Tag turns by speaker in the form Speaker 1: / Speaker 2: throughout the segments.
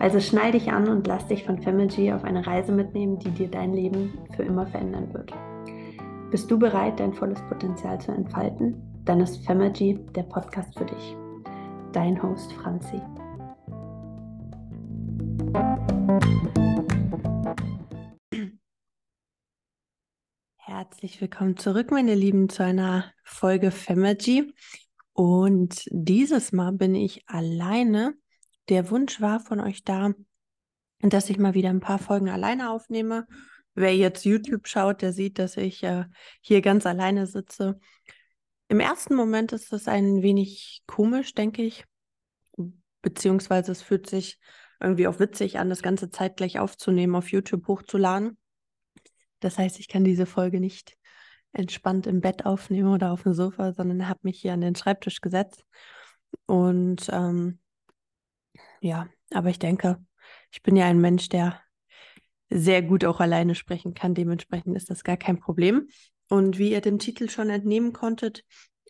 Speaker 1: Also schnall dich an und lass dich von Femergy auf eine Reise mitnehmen, die dir dein Leben für immer verändern wird. Bist du bereit, dein volles Potenzial zu entfalten? Dann ist Femergy der Podcast für dich. Dein Host Franzi. Herzlich willkommen zurück, meine Lieben, zu einer Folge Femergy. Und dieses Mal bin ich alleine der Wunsch war von euch da, dass ich mal wieder ein paar Folgen alleine aufnehme. Wer jetzt YouTube schaut, der sieht, dass ich äh, hier ganz alleine sitze. Im ersten Moment ist das ein wenig komisch, denke ich. Beziehungsweise es fühlt sich irgendwie auch witzig an, das ganze zeitgleich aufzunehmen, auf YouTube hochzuladen. Das heißt, ich kann diese Folge nicht entspannt im Bett aufnehmen oder auf dem Sofa, sondern habe mich hier an den Schreibtisch gesetzt und ähm, ja, aber ich denke, ich bin ja ein Mensch, der sehr gut auch alleine sprechen kann. Dementsprechend ist das gar kein Problem. Und wie ihr dem Titel schon entnehmen konntet,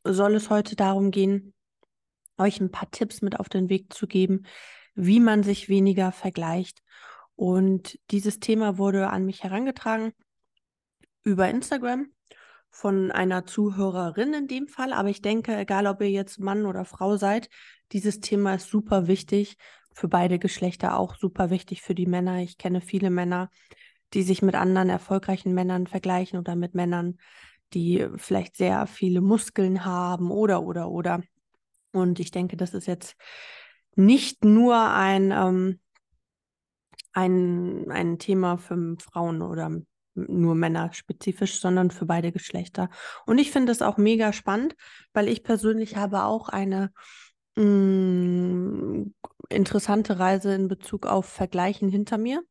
Speaker 1: soll es heute darum gehen, euch ein paar Tipps mit auf den Weg zu geben, wie man sich weniger vergleicht. Und dieses Thema wurde an mich herangetragen über Instagram von einer Zuhörerin in dem Fall. Aber ich denke, egal ob ihr jetzt Mann oder Frau seid, dieses Thema ist super wichtig für beide Geschlechter, auch super wichtig für die Männer. Ich kenne viele Männer, die sich mit anderen erfolgreichen Männern vergleichen oder mit Männern, die vielleicht sehr viele Muskeln haben oder, oder, oder. Und ich denke, das ist jetzt nicht nur ein, ähm, ein, ein Thema für Frauen oder nur Männer spezifisch, sondern für beide Geschlechter. Und ich finde es auch mega spannend, weil ich persönlich habe auch eine mh, mm, interessante Reise in Bezug auf Vergleichen hinter mir.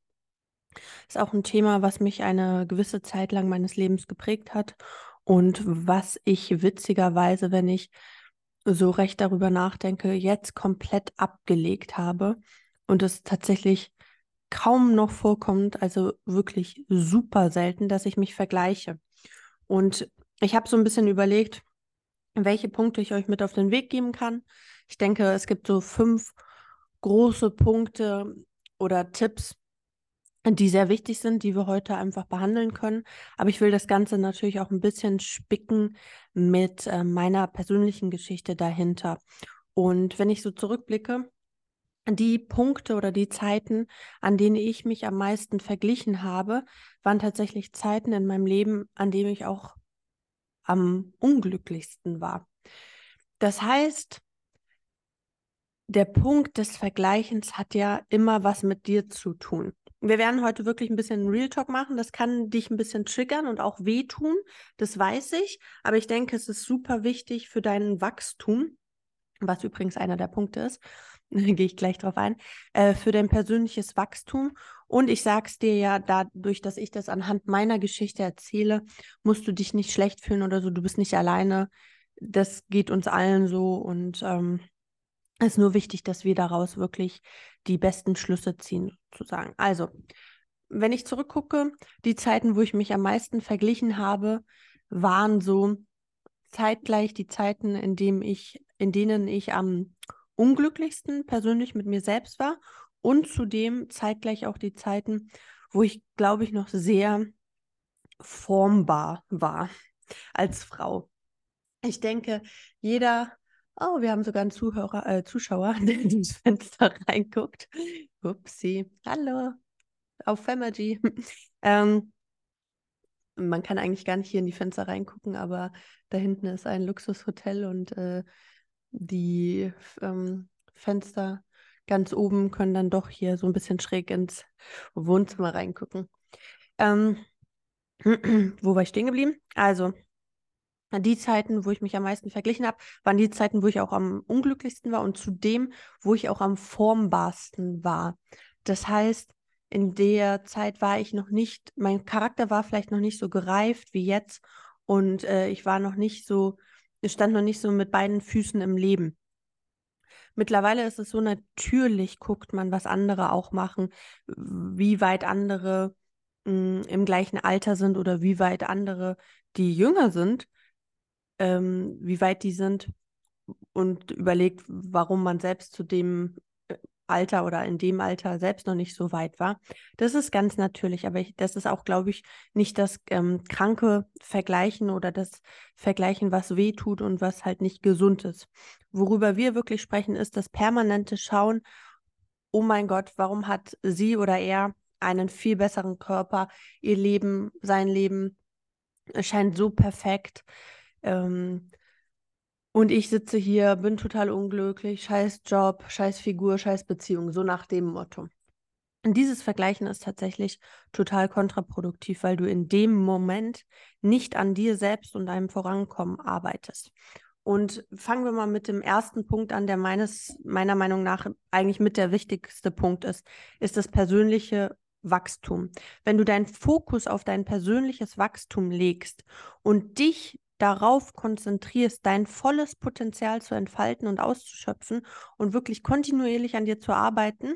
Speaker 1: Ist auch ein Thema, was mich eine gewisse Zeit lang meines Lebens geprägt hat und was ich witzigerweise, wenn ich so recht darüber nachdenke, jetzt komplett abgelegt habe und es tatsächlich kaum noch vorkommt, also wirklich super selten, dass ich mich vergleiche. Und ich habe so ein bisschen überlegt, welche Punkte ich euch mit auf den Weg geben kann. Ich denke, es gibt so fünf große Punkte oder Tipps, die sehr wichtig sind, die wir heute einfach behandeln können. Aber ich will das Ganze natürlich auch ein bisschen spicken mit äh, meiner persönlichen Geschichte dahinter. Und wenn ich so zurückblicke, die Punkte oder die Zeiten, an denen ich mich am meisten verglichen habe, waren tatsächlich Zeiten in meinem Leben, an denen ich auch am unglücklichsten war. Das heißt, der Punkt des Vergleichens hat ja immer was mit dir zu tun. Wir werden heute wirklich ein bisschen Real Talk machen. Das kann dich ein bisschen triggern und auch wehtun. Das weiß ich. Aber ich denke, es ist super wichtig für dein Wachstum, was übrigens einer der Punkte ist, gehe ich gleich drauf ein, äh, für dein persönliches Wachstum. Und ich sage es dir ja, dadurch, dass ich das anhand meiner Geschichte erzähle, musst du dich nicht schlecht fühlen oder so. Du bist nicht alleine. Das geht uns allen so. Und ähm, ist nur wichtig, dass wir daraus wirklich die besten Schlüsse ziehen, sozusagen. Also, wenn ich zurückgucke, die Zeiten, wo ich mich am meisten verglichen habe, waren so zeitgleich die Zeiten, in, dem ich, in denen ich am unglücklichsten persönlich mit mir selbst war und zudem zeitgleich auch die Zeiten, wo ich, glaube ich, noch sehr formbar war als Frau. Ich denke, jeder, oh, wir haben sogar einen Zuhörer, äh, Zuschauer, der ins Fenster reinguckt. Upsi, hallo, auf Femergy. ähm, man kann eigentlich gar nicht hier in die Fenster reingucken, aber da hinten ist ein Luxushotel und äh, die ähm, Fenster ganz oben können dann doch hier so ein bisschen schräg ins Wohnzimmer reingucken. Ähm, wo war ich stehen geblieben? Also, die Zeiten, wo ich mich am meisten verglichen habe, waren die Zeiten, wo ich auch am unglücklichsten war und zudem, wo ich auch am formbarsten war. Das heißt, in der Zeit war ich noch nicht, mein Charakter war vielleicht noch nicht so gereift wie jetzt und äh, ich war noch nicht so, stand noch nicht so mit beiden Füßen im Leben. Mittlerweile ist es so natürlich, guckt man, was andere auch machen, wie weit andere mh, hm, im gleichen Alter sind oder wie weit andere, die jünger sind, ähm, wie weit die sind und überlegt, warum man selbst zu dem Alter oder in dem Alter selbst noch nicht so weit war. Das ist ganz natürlich, aber ich, das ist auch, glaube ich, nicht das ähm, kranke Vergleichen oder das Vergleichen, was weh tut und was halt nicht gesund ist. Worüber wir wirklich sprechen, ist das permanente Schauen, oh mein Gott, warum hat sie oder er einen viel besseren Körper, ihr Leben, sein Leben scheint so perfekt. Ähm, und ich sitze hier, bin total unglücklich, scheiß Job, scheiß Figur, scheiß Beziehung, so nach dem Motto. Und dieses Vergleichen ist tatsächlich total kontraproduktiv, weil du in dem Moment nicht an dir selbst und deinem Vorankommen arbeitest. Und fangen wir mal mit dem ersten Punkt an, der meines, meiner Meinung nach eigentlich mit der wichtigste Punkt ist, ist das persönliche Wachstum. Wenn du deinen Fokus auf dein persönliches Wachstum legst und dich darauf konzentrierst, dein volles Potenzial zu entfalten und auszuschöpfen und wirklich kontinuierlich an dir zu arbeiten,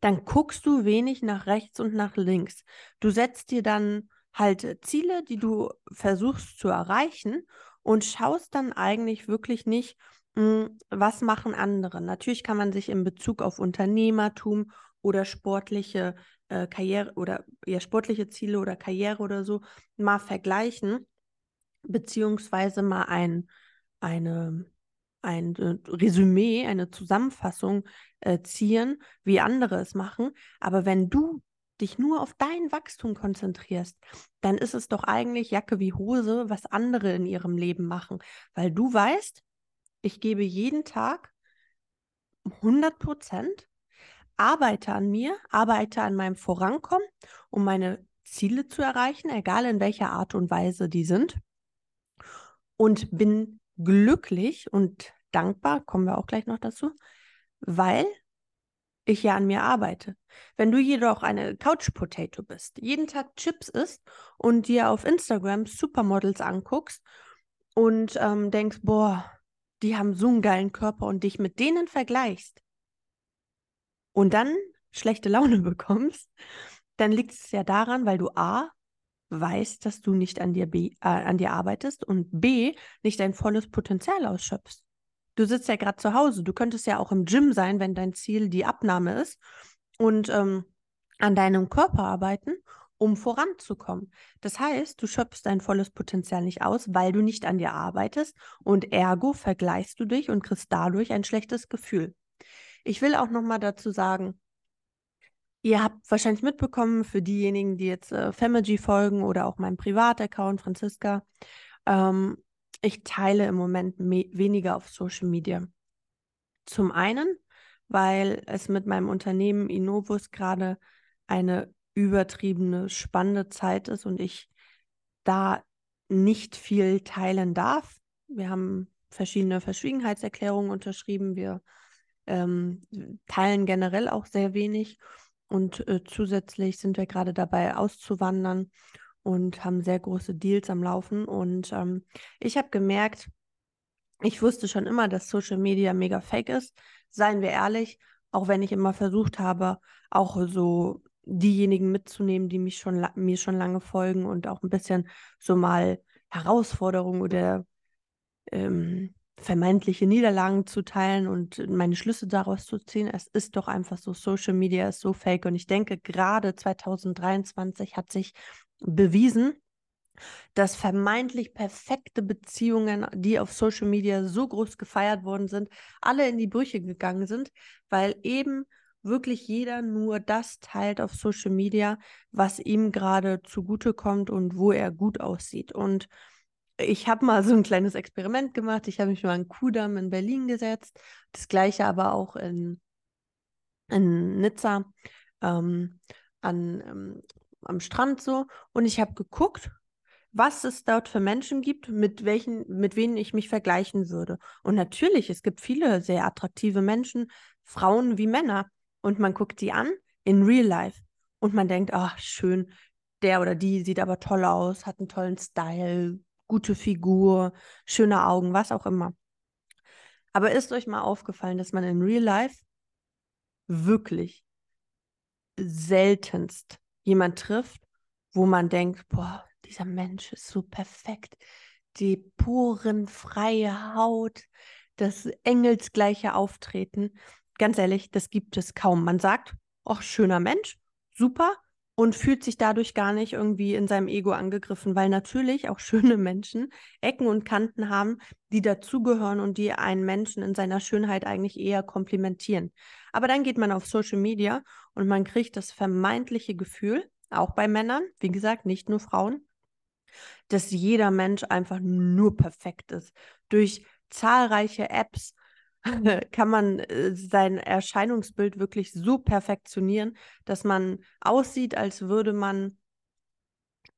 Speaker 1: dann guckst du wenig nach rechts und nach links. Du setzt dir dann halt Ziele, die du versuchst zu erreichen und schaust dann eigentlich wirklich nicht, hm, was machen andere. Natürlich kann man sich in Bezug auf Unternehmertum oder sportliche äh, Karriere oder ja, sportliche Ziele oder Karriere oder so mal vergleichen beziehungsweise mal ein, eine, ein äh, Resümee, eine Zusammenfassung äh, ziehen, wie andere es machen. Aber wenn du dich nur auf dein Wachstum konzentrierst, dann ist es doch eigentlich Jacke wie Hose, was andere in ihrem Leben machen. Weil du weißt, ich gebe jeden Tag 100 Prozent, arbeite an mir, arbeite an meinem Vorankommen, um meine Ziele zu erreichen, egal in welcher Art und Weise die sind und bin glücklich und dankbar, kommen wir auch gleich noch dazu, weil ich ja an mir arbeite. Wenn du jedoch eine Couch Potato bist, jeden Tag Chips isst und dir auf Instagram Supermodels anguckst und ähm, denkst, boah, die haben so einen geilen Körper und dich mit denen vergleichst und dann schlechte Laune bekommst, dann liegt es ja daran, weil du A, weißt, dass du nicht an dir, B, äh, an dir arbeitest und B, nicht dein volles Potenzial ausschöpfst. Du sitzt ja gerade zu Hause. Du könntest ja auch im Gym sein, wenn dein Ziel die Abnahme ist und ähm, an deinem Körper arbeiten, um voranzukommen. Das heißt, du schöpfst dein volles Potenzial nicht aus, weil du nicht an dir arbeitest und ergo vergleichst du dich und kriegst dadurch ein schlechtes Gefühl. Ich will auch noch mal dazu sagen, Ihr habt wahrscheinlich mitbekommen, für diejenigen, die jetzt äh, Family folgen oder auch meinem Privataccount, Franziska, ähm, ich teile im Moment weniger auf Social Media. Zum einen, weil es mit meinem Unternehmen Innovus gerade eine übertriebene, spannende Zeit ist und ich da nicht viel teilen darf. Wir haben verschiedene Verschwiegenheitserklärungen unterschrieben. Wir ähm, teilen generell auch sehr wenig. Und äh, zusätzlich sind wir gerade dabei auszuwandern und haben sehr große Deals am Laufen. Und ähm, ich habe gemerkt, ich wusste schon immer, dass Social Media mega fake ist. Seien wir ehrlich, auch wenn ich immer versucht habe, auch so diejenigen mitzunehmen, die mich schon mir schon lange folgen und auch ein bisschen so mal Herausforderungen oder ähm, vermeintliche Niederlagen zu teilen und meine Schlüsse daraus zu ziehen. Es ist doch einfach so, Social Media ist so fake und ich denke, gerade 2023 hat sich bewiesen, dass vermeintlich perfekte Beziehungen, die auf Social Media so groß gefeiert worden sind, alle in die Brüche gegangen sind, weil eben wirklich jeder nur das teilt auf Social Media, was ihm gerade zugutekommt und wo er gut aussieht. Und ich habe mal so ein kleines Experiment gemacht. Ich habe mich mal in Kudamm in Berlin gesetzt. Das gleiche aber auch in, in Nizza ähm, an, ähm, am Strand so. Und ich habe geguckt, was es dort für Menschen gibt, mit welchen, mit wem ich mich vergleichen würde. Und natürlich, es gibt viele sehr attraktive Menschen, Frauen wie Männer. Und man guckt die an in Real Life. Und man denkt, ach, schön, der oder die sieht aber toll aus, hat einen tollen Style, gute Figur, schöne Augen, was auch immer. Aber ist euch mal aufgefallen, dass man in Real Life wirklich seltenst jemand trifft, wo man denkt, boah, dieser Mensch ist so perfekt. Die puren, freie Haut, das engelsgleiche Auftreten. Ganz ehrlich, das gibt es kaum. Man sagt, ach, schöner Mensch, super, und fühlt sich dadurch gar nicht irgendwie in seinem Ego angegriffen, weil natürlich auch schöne Menschen Ecken und Kanten haben, die dazugehören und die einen Menschen in seiner Schönheit eigentlich eher komplimentieren. Aber dann geht man auf Social Media und man kriegt das vermeintliche Gefühl, auch bei Männern, wie gesagt, nicht nur Frauen, dass jeder Mensch einfach nur perfekt ist. Durch zahlreiche Apps kann man äh, sein Erscheinungsbild wirklich so perfektionieren, dass man aussieht, als würde man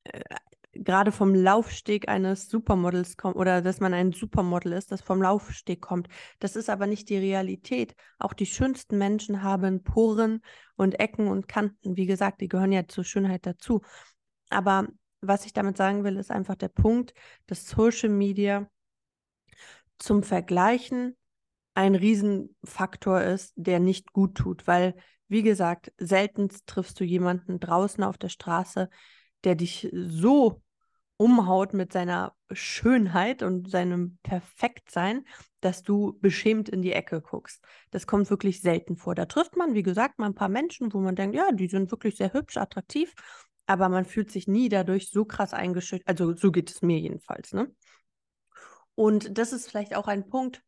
Speaker 1: äh, gerade vom Laufsteg eines Supermodels kommen oder dass man ein Supermodel ist, das vom Laufsteg kommt. Das ist aber nicht die Realität. Auch die schönsten Menschen haben Poren und Ecken und Kanten. Wie gesagt, die gehören ja zur Schönheit dazu. Aber was ich damit sagen will, ist einfach der Punkt, dass Social Media zum Vergleichen ein Riesenfaktor ist, der nicht gut tut, weil, wie gesagt, selten triffst du jemanden draußen auf der Straße, der dich so umhaut mit seiner Schönheit und seinem Perfektsein, dass du beschämt in die Ecke guckst. Das kommt wirklich selten vor. Da trifft man, wie gesagt, mal ein paar Menschen, wo man denkt, ja, die sind wirklich sehr hübsch, attraktiv, aber man fühlt sich nie dadurch so krass eingeschüchtert. Also so geht es mir jedenfalls, ne? Und das ist vielleicht auch ein Punkt,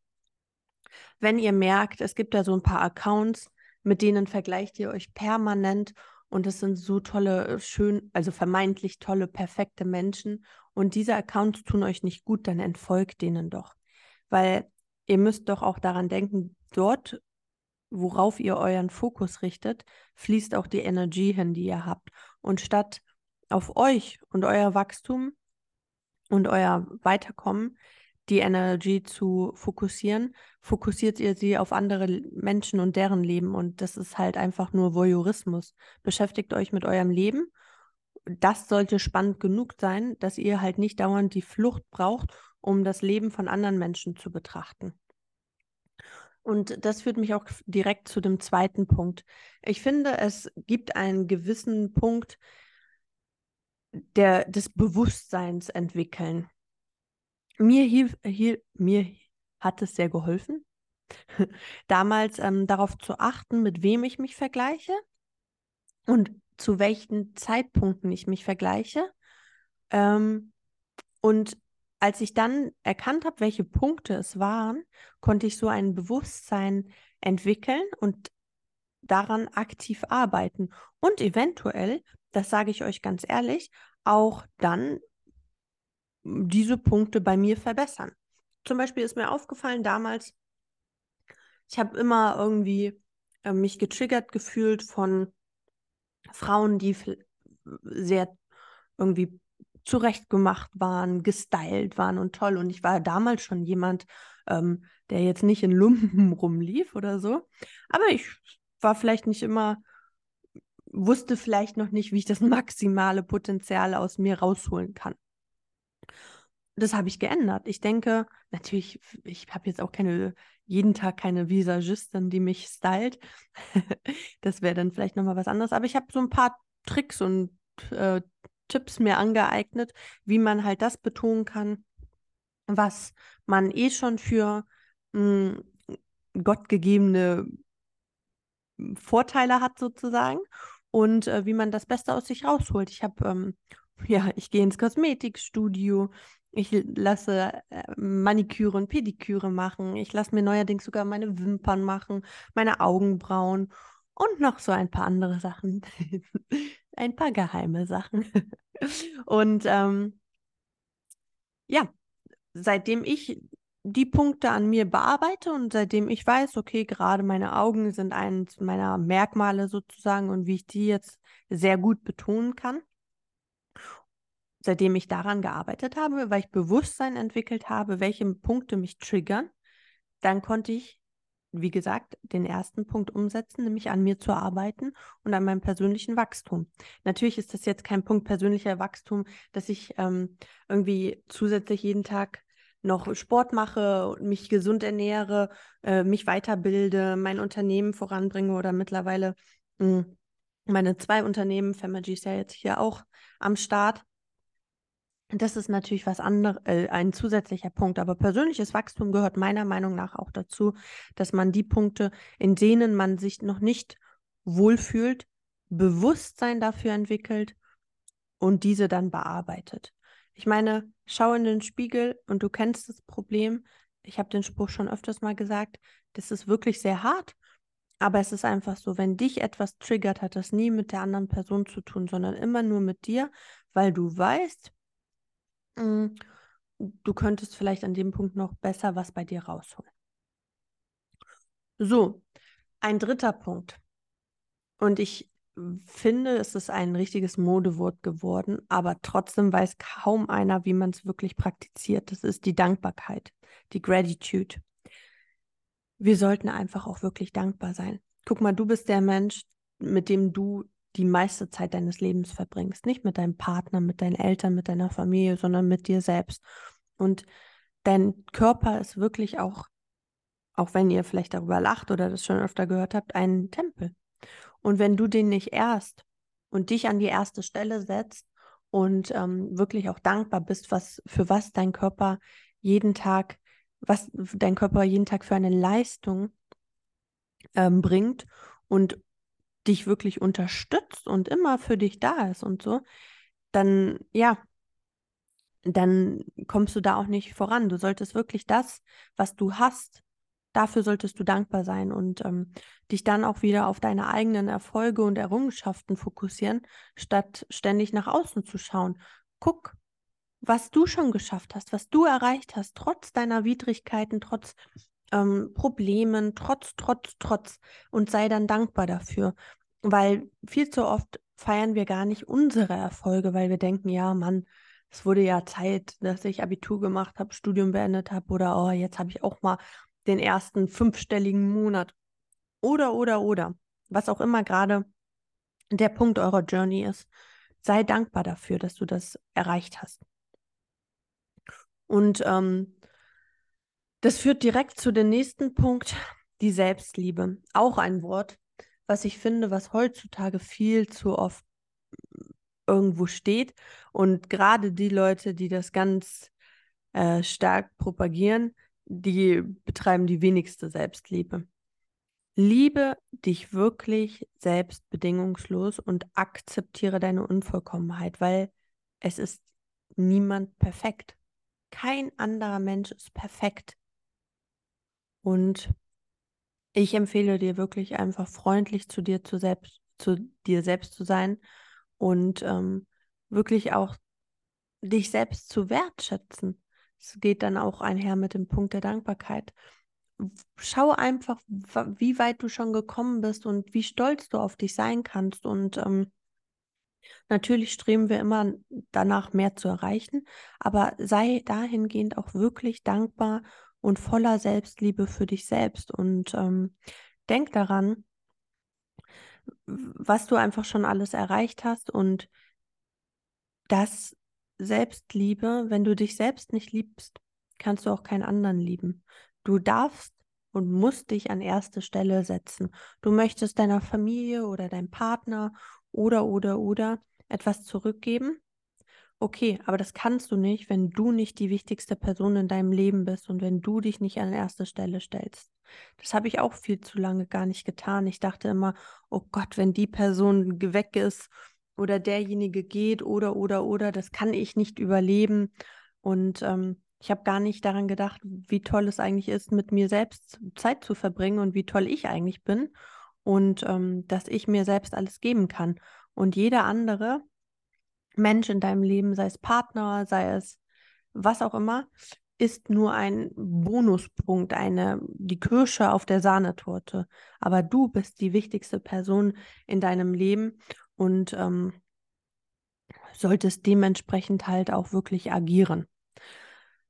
Speaker 1: wenn ihr merkt, es gibt da so ein paar Accounts, mit denen vergleicht ihr euch permanent und es sind so tolle, äh, schön, also vermeintlich tolle, perfekte Menschen und diese Accounts tun euch nicht gut, dann entfolgt denen doch. Weil ihr müsst doch auch daran denken, dort, worauf ihr euren Fokus richtet, fließt auch die Energie hin, die ihr habt. Und statt auf euch und euer Wachstum und euer Weiterkommen die Energie zu fokussieren, fokussiert ihr sie auf andere Menschen und deren Leben. Und das ist halt einfach nur Voyeurismus. Beschäftigt euch mit eurem Leben. Das sollte spannend genug sein, dass ihr halt nicht dauernd die Flucht braucht, um das Leben von anderen Menschen zu betrachten. Und das führt mich auch direkt zu dem zweiten Punkt. Ich finde, es gibt einen gewissen Punkt der, des Bewusstseins entwickeln mir, hilf, hier, mir hat es sehr geholfen, damals ähm, darauf zu achten, mit wem ich mich vergleiche und zu welchen Zeitpunkten ich mich vergleiche. Ähm, und als ich dann erkannt habe, welche Punkte es waren, konnte ich so ein Bewusstsein entwickeln und daran aktiv arbeiten. Und eventuell, das sage ich euch ganz ehrlich, auch dann diese Punkte bei mir verbessern. Zum Beispiel ist mir aufgefallen damals, ich habe immer irgendwie äh, mich getriggert gefühlt von Frauen, die sehr irgendwie zurechtgemacht waren, gestylt waren und toll. Und ich war damals schon jemand, ähm, der jetzt nicht in Lumpen rumlief oder so. Aber ich war vielleicht nicht immer, wusste vielleicht noch nicht, wie ich das maximale Potenzial aus mir rausholen kann. Das habe ich geändert. Ich denke, natürlich, ich habe jetzt auch keine, jeden Tag keine Visagistin, die mich stylt. das wäre dann vielleicht nochmal was anderes. Aber ich habe so ein paar Tricks und äh, Tipps mir angeeignet, wie man halt das betonen kann, was man eh schon für mh, hm, gottgegebene Vorteile hat sozusagen und äh, wie man das Beste aus sich rausholt. Ich habe, ähm, ja, ich gehe ins Kosmetikstudio, ich lasse äh, Maniküre und Pediküre machen, ich lasse mir neuerdings sogar meine Wimpern machen, meine Augenbrauen und noch so ein paar andere Sachen. ein paar geheime Sachen. und ähm, ja, seitdem ich die Punkte an mir bearbeite und seitdem ich weiß, okay, gerade meine Augen sind eines meiner Merkmale sozusagen und wie ich die jetzt sehr gut betonen kann, seitdem ich daran gearbeitet habe, weil ich Bewusstsein entwickelt habe, welche Punkte mich triggern, dann konnte ich, wie gesagt, den ersten Punkt umsetzen, nämlich an mir zu arbeiten und an meinem persönlichen Wachstum. Natürlich ist das jetzt kein Punkt persönlicher Wachstum, dass ich ähm, irgendwie zusätzlich jeden Tag noch Sport mache, mich gesund ernähre, äh, mich weiterbilde, mein Unternehmen voranbringe oder mittlerweile mh, hm, meine zwei Unternehmen, Famagy ist ja jetzt hier auch am Start. Das ist natürlich was anderes, äh, ein zusätzlicher Punkt. Aber persönliches Wachstum gehört meiner Meinung nach auch dazu, dass man die Punkte, in denen man sich noch nicht wohlfühlt, Bewusstsein dafür entwickelt und diese dann bearbeitet. Ich meine, schau in den Spiegel und du kennst das Problem. Ich habe den Spruch schon öfters mal gesagt. Das ist wirklich sehr hart. Aber es ist einfach so, wenn dich etwas triggert, hat das nie mit der anderen Person zu tun, sondern immer nur mit dir, weil du weißt, du könntest vielleicht an dem Punkt noch besser was bei dir rausholen. So, ein dritter Punkt. Und ich finde, es ist ein richtiges Modewort geworden, aber trotzdem weiß kaum einer, wie man es wirklich praktiziert. Das ist die Dankbarkeit, die Gratitude. Wir sollten einfach auch wirklich dankbar sein. Guck mal, du bist der Mensch, mit dem du die meiste Zeit deines Lebens verbringst. Nicht mit deinem Partner, mit deinen Eltern, mit deiner Familie, sondern mit dir selbst. Und dein Körper ist wirklich auch, auch wenn ihr vielleicht darüber lacht oder das schon öfter gehört habt, ein Tempel. Und wenn du den nicht erst und dich an die erste Stelle setzt und ähm, wirklich auch dankbar bist, was für was dein Körper jeden Tag, was dein Körper jeden Tag für eine Leistung ähm, bringt und dich wirklich unterstützt und immer für dich da ist und so, dann ja, dann kommst du da auch nicht voran. Du solltest wirklich das, was du hast, dafür solltest du dankbar sein und ähm, dich dann auch wieder auf deine eigenen Erfolge und Errungenschaften fokussieren, statt ständig nach außen zu schauen. Guck, was du schon geschafft hast, was du erreicht hast, trotz deiner Widrigkeiten, trotz ähm, Problemen, trotz, trotz, trotz und sei dann dankbar dafür, weil viel zu oft feiern wir gar nicht unsere Erfolge, weil wir denken, ja, Mann, es wurde ja Zeit, dass ich Abitur gemacht habe, Studium beendet habe oder oh, jetzt habe ich auch mal den ersten fünfstelligen Monat. Oder, oder, oder. Was auch immer gerade der Punkt eurer Journey ist. Sei dankbar dafür, dass du das erreicht hast. Und ähm, das führt direkt zu dem nächsten Punkt, die Selbstliebe. Auch ein Wort, was ich finde, was heutzutage viel zu oft irgendwo steht. Und gerade die Leute, die das ganz äh, stark propagieren, die betreiben die wenigste Selbstliebe. Liebe dich wirklich selbst bedingungslos und akzeptiere deine Unvollkommenheit, weil es ist niemand perfekt. Kein anderer Mensch ist perfekt. Und ich empfehle dir wirklich einfach freundlich zu dir zu selbst, zu dir selbst zu sein und ähm, wirklich auch dich selbst zu wertschätzen. Es geht dann auch einher mit dem Punkt der Dankbarkeit. Schau einfach, wie weit du schon gekommen bist und wie stolz du auf dich sein kannst. Und ähm, natürlich streben wir immer danach, mehr zu erreichen, aber sei dahingehend auch wirklich dankbar und voller Selbstliebe für dich selbst. Und ähm, denk daran, was du einfach schon alles erreicht hast und das Selbstliebe, wenn du dich selbst nicht liebst, kannst du auch keinen anderen lieben. Du darfst und musst dich an erste Stelle setzen. Du möchtest deiner Familie oder deinem Partner oder, oder, oder etwas zurückgeben. Okay, aber das kannst du nicht, wenn du nicht die wichtigste Person in deinem Leben bist und wenn du dich nicht an erste Stelle stellst. Das habe ich auch viel zu lange gar nicht getan. Ich dachte immer, oh Gott, wenn die Person weg ist oder derjenige geht oder, oder, oder, das kann ich nicht überleben. Und ähm, ich habe gar nicht daran gedacht, wie toll es eigentlich ist, mit mir selbst Zeit zu verbringen und wie toll ich eigentlich bin und ähm, dass ich mir selbst alles geben kann. Und jeder andere Mensch in deinem Leben, sei es Partner, sei es was auch immer, ist nur ein Bonuspunkt, eine, die Kirsche auf der Sahnetorte. Aber du bist die wichtigste Person in deinem Leben und ähm, solltest dementsprechend halt auch wirklich agieren.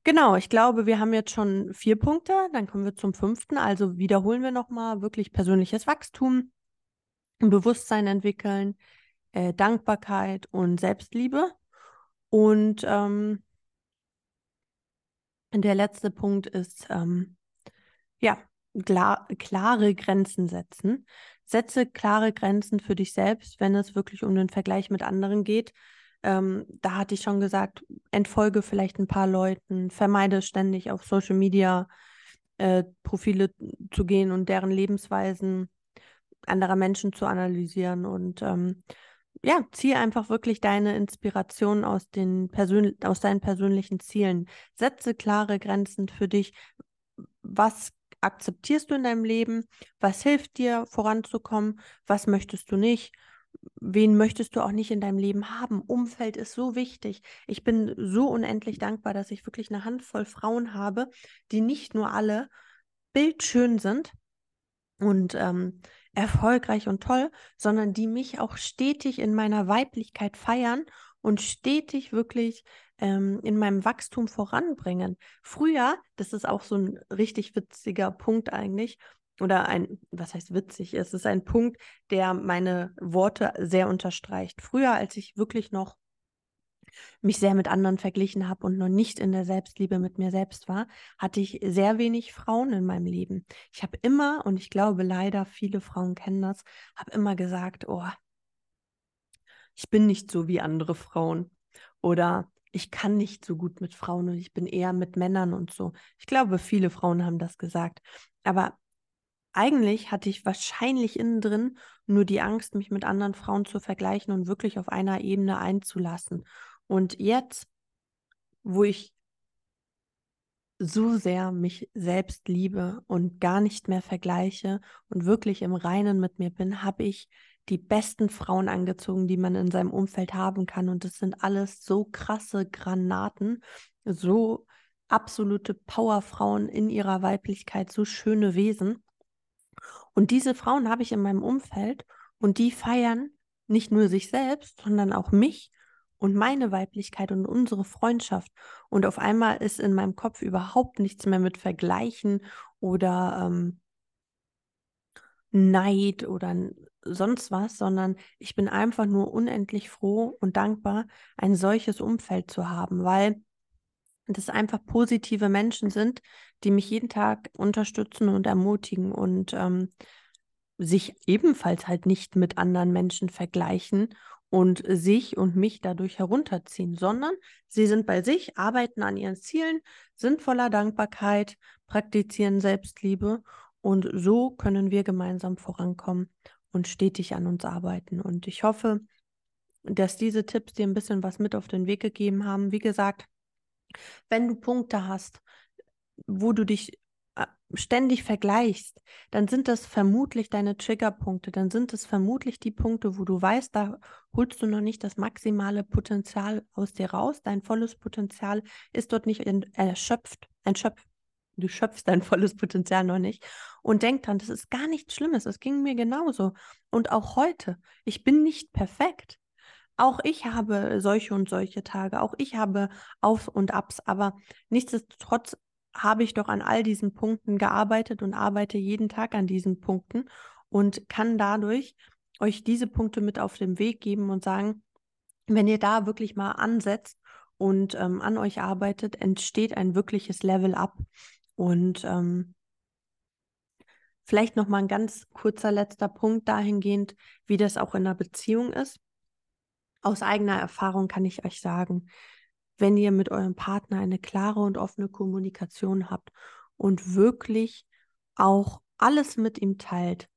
Speaker 1: Genau, ich glaube, wir haben jetzt schon vier Punkte, dann kommen wir zum fünften. Also wiederholen wir nochmal wirklich persönliches Wachstum, Bewusstsein entwickeln, äh, Dankbarkeit und Selbstliebe. Und ähm, der letzte Punkt ist, ähm, ja, klar, klare Grenzen setzen. Setze klare Grenzen für dich selbst, wenn es wirklich um den Vergleich mit anderen geht. Ähm, da hatte ich schon gesagt, entfolge vielleicht ein paar Leuten, vermeide ständig auf Social Media äh, Profile zu gehen und deren Lebensweisen anderer Menschen zu analysieren und ähm, ja, ziehe einfach wirklich deine Inspiration aus, den Persön aus deinen persönlichen Zielen. Setze klare Grenzen für dich. Was akzeptierst du in deinem Leben? Was hilft dir voranzukommen? Was möchtest du nicht? Wen möchtest du auch nicht in deinem Leben haben? Umfeld ist so wichtig. Ich bin so unendlich dankbar, dass ich wirklich eine Handvoll Frauen habe, die nicht nur alle bildschön sind und ähm, erfolgreich und toll, sondern die mich auch stetig in meiner Weiblichkeit feiern und stetig wirklich ähm, in meinem Wachstum voranbringen. Früher, das ist auch so ein richtig witziger Punkt eigentlich, oder ein, was heißt witzig, es ist ein Punkt, der meine Worte sehr unterstreicht. Früher, als ich wirklich noch mich sehr mit anderen verglichen habe und noch nicht in der Selbstliebe mit mir selbst war, hatte ich sehr wenig Frauen in meinem Leben. Ich habe immer, und ich glaube leider, viele Frauen kennen das, habe immer gesagt, oh, ich bin nicht so wie andere Frauen. Oder ich kann nicht so gut mit Frauen und ich bin eher mit Männern und so. Ich glaube, viele Frauen haben das gesagt. Aber eigentlich hatte ich wahrscheinlich innen drin nur die Angst, mich mit anderen Frauen zu vergleichen und wirklich auf einer Ebene einzulassen. Und jetzt, wo ich so sehr mich selbst liebe und gar nicht mehr vergleiche und wirklich im Reinen mit mir bin, habe ich die besten Frauen angezogen, die man in seinem Umfeld haben kann. Und das sind alles so krasse Granaten, so absolute Powerfrauen in ihrer Weiblichkeit, so schöne Wesen. Und diese Frauen habe ich in meinem Umfeld und die feiern nicht nur sich selbst, sondern auch mich und meine Weiblichkeit und unsere Freundschaft. Und auf einmal ist in meinem Kopf überhaupt nichts mehr mit Vergleichen oder ähm, Neid oder sonst was, sondern ich bin einfach nur unendlich froh und dankbar, ein solches Umfeld zu haben, weil das einfach positive Menschen sind, die mich jeden Tag unterstützen und ermutigen und ähm, sich ebenfalls halt nicht mit anderen Menschen vergleichen und sich und mich dadurch herunterziehen, sondern sie sind bei sich, arbeiten an ihren Zielen, sind voller Dankbarkeit, praktizieren Selbstliebe und so können wir gemeinsam vorankommen und stetig an uns arbeiten. Und ich hoffe, dass diese Tipps dir ein bisschen was mit auf den Weg gegeben haben. Wie gesagt, wenn du Punkte hast, wo du dich ständig vergleichst, dann sind das vermutlich deine Triggerpunkte, dann sind es vermutlich die Punkte, wo du weißt, da holst du noch nicht das maximale Potenzial aus dir raus, dein volles Potenzial ist dort nicht erschöpft, entschöpft. Du schöpfst dein volles Potenzial noch nicht. Und denk dran, das ist gar nichts Schlimmes. Es ging mir genauso. Und auch heute. Ich bin nicht perfekt. Auch ich habe solche und solche Tage. Auch ich habe Auf und Abs. Aber nichtsdestotrotz habe ich doch an all diesen Punkten gearbeitet und arbeite jeden Tag an diesen Punkten und kann dadurch euch diese Punkte mit auf den Weg geben und sagen, wenn ihr da wirklich mal ansetzt und ähm, an euch arbeitet, entsteht ein wirkliches Level-up. Und ähm, vielleicht noch mal ein ganz kurzer letzter Punkt dahingehend, wie das auch in einer Beziehung ist. Aus eigener Erfahrung kann ich euch sagen, wenn ihr mit eurem Partner eine klare und offene Kommunikation habt und wirklich auch alles mit ihm teilt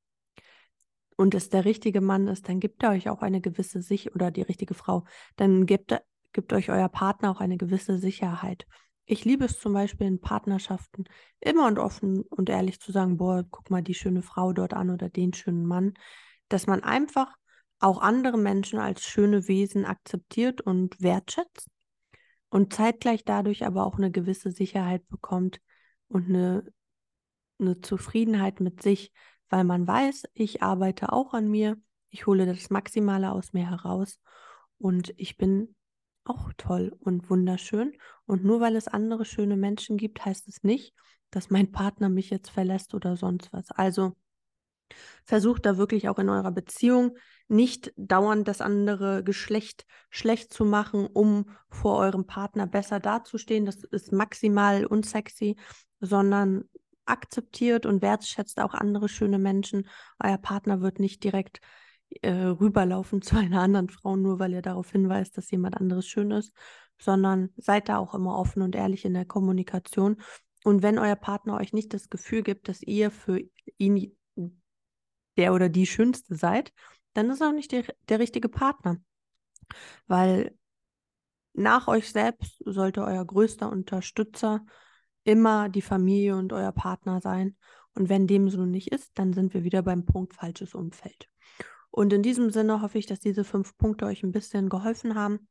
Speaker 1: und es der richtige Mann ist, dann gibt er euch auch eine gewisse Sicherheit oder die richtige Frau, dann gibt, gibt euch euer Partner auch eine gewisse Sicherheit. Ich liebe es zum Beispiel in Partnerschaften immer und offen und ehrlich zu sagen, boah, guck mal die schöne Frau dort an oder den schönen Mann, dass man einfach auch andere Menschen als schöne Wesen akzeptiert und wertschätzt und zeitgleich dadurch aber auch eine gewisse Sicherheit bekommt und eine, eine Zufriedenheit mit sich, weil man weiß, ich arbeite auch an mir, ich hole das Maximale aus mir heraus und ich bin auch toll und wunderschön. Und nur weil es andere schöne Menschen gibt, heißt es nicht, dass mein Partner mich jetzt verlässt oder sonst was. Also versucht da wirklich auch in eurer Beziehung nicht dauernd das andere Geschlecht schlecht zu machen, um vor eurem Partner besser dazustehen. Das ist maximal unsexy, sondern akzeptiert und wertschätzt auch andere schöne Menschen. Euer Partner wird nicht direkt äh, rüberlaufen zu einer anderen Frau, nur weil ihr darauf hinweist, dass jemand anderes schön ist, sondern seid da auch immer offen und ehrlich in der Kommunikation. Und wenn euer Partner euch nicht das Gefühl gibt, dass ihr für ihn der oder die Schönste seid, dann ist auch nicht der, der richtige Partner. Weil nach euch selbst sollte euer größter Unterstützer immer die Familie und euer Partner sein. Und wenn dem so nicht ist, dann sind wir wieder beim Punkt falsches Umfeld. Und in diesem Sinne hoffe ich, dass diese fünf Punkte euch ein bisschen geholfen haben.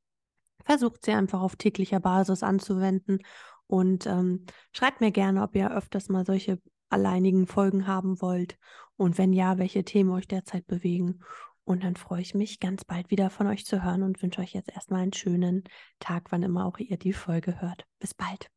Speaker 1: Versucht sie einfach auf täglicher Basis anzuwenden und ähm, schreibt mir gerne, ob ihr öfters mal solche alleinigen Folgen haben wollt und wenn ja, welche Themen euch derzeit bewegen. Und dann freue ich mich, ganz bald wieder von euch zu hören und wünsche euch jetzt erstmal einen schönen Tag, wann immer auch ihr die Folge hört. Bis bald.